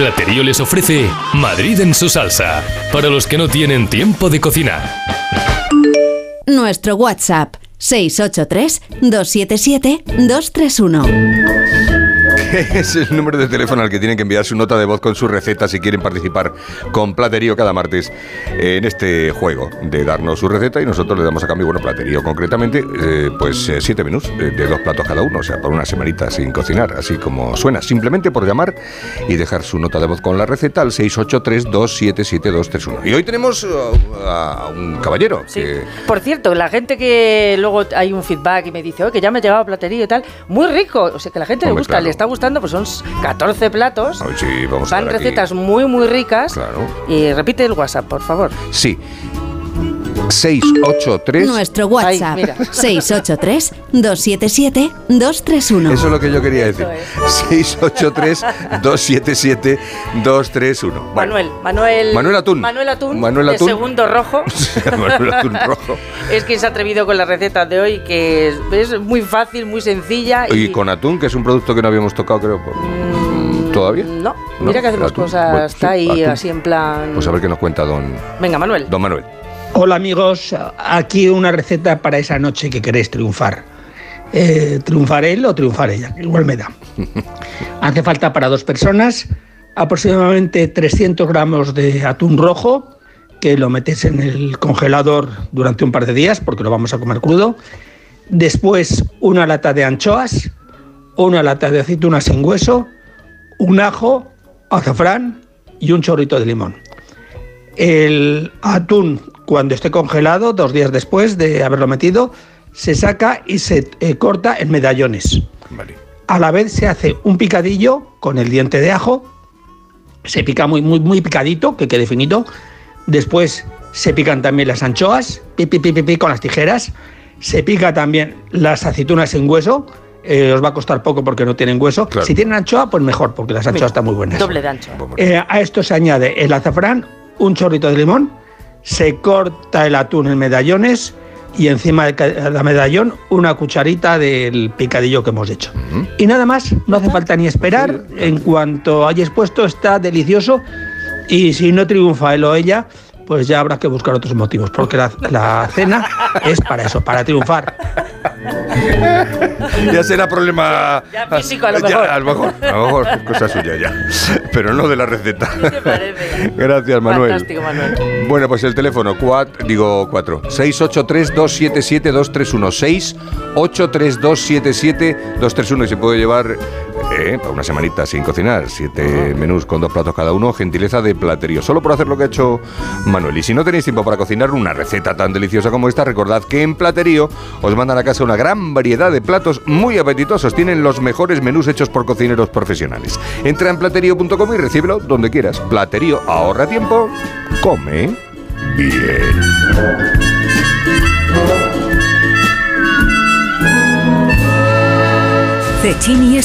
Platerío les ofrece Madrid en su salsa, para los que no tienen tiempo de cocinar. Nuestro WhatsApp 683 277 231. es el número de teléfono al que tienen que enviar su nota de voz con su receta si quieren participar con Platerío cada martes en este juego de darnos su receta y nosotros le damos a cambio, bueno, Platerío concretamente, eh, pues eh, siete menús eh, de dos platos cada uno, o sea, por una semanita sin cocinar, así como suena, simplemente por llamar y dejar su nota de voz con la receta al 683-277-231. Y hoy tenemos a un caballero. Sí. Por cierto, la gente que luego hay un feedback y me dice, que ya me ha llegado Platerío y tal, muy rico, o sea, que la gente le gusta, le está gustando pues son 14 platos. sí, vamos Son recetas muy, muy ricas. Claro. Y repite el WhatsApp, por favor. Sí. 683 Nuestro WhatsApp 683 277 231. Eso es lo que yo quería decir. 683 277 231. Manuel, Manuel Manuel Atún. Manuel Atún. Manuel Atún. segundo rojo. Manuel Atún rojo. es que se ha atrevido con la receta de hoy que es, muy fácil, muy sencilla y, con atún, que es un producto que no habíamos tocado, creo. Mm, ¿Todavía? No, mira que hacemos cosas, está ahí así en plan. Pues a ver qué nos cuenta don. Venga, Manuel. Don Manuel. Hola amigos, aquí una receta para esa noche que queréis triunfar. Eh, ¿Triunfar él o triunfar ella? Igual me da. Hace falta para dos personas aproximadamente 300 gramos de atún rojo, que lo metéis en el congelador durante un par de días porque lo vamos a comer crudo. Después una lata de anchoas, una lata de aceitunas sin hueso, un ajo, azafrán y un chorrito de limón. El atún cuando esté congelado, dos días después de haberlo metido, se saca y se eh, corta en medallones. A la vez se hace un picadillo con el diente de ajo, se pica muy, muy, muy picadito, que quede finito. Después se pican también las anchoas, pi, pi, con las tijeras. Se pica también las aceitunas en hueso, eh, os va a costar poco porque no tienen hueso. Si tienen anchoa, pues mejor, porque las anchoas están muy buenas. Doble de anchoa. Eh, a esto se añade el azafrán, un chorrito de limón, se corta el atún en medallones y encima de cada medallón una cucharita del picadillo que hemos hecho. Y nada más, no hace falta ni esperar, en cuanto hayas puesto está delicioso. Y si no triunfa él o ella, pues ya habrá que buscar otros motivos, porque la, cena es para eso, para triunfar. ya será problema. Ya físico, a lo mejor. a lo mejor, a lo mejor cosa suya ya. Pero no de la receta. Gracias, Manuel. Fantástico, Manuel. Bueno, pues el teléfono, cuatro, digo 4. 683-277-231. 683-277-231. Y se puede llevar eh, para una semanita sin cocinar. Siete menús con dos platos cada uno. Gentileza de platerío. Solo por hacer lo que ha hecho Manuel. Y si no tenéis tiempo para cocinar una receta tan deliciosa como esta, recordad que en Platerío os mandan a casa una gran variedad de platos muy apetitosos. Tienen los mejores menús hechos por cocineros profesionales. Entra en platerío.com y recíbelo donde quieras. Platerío ahorra tiempo, come bien. Cecchini es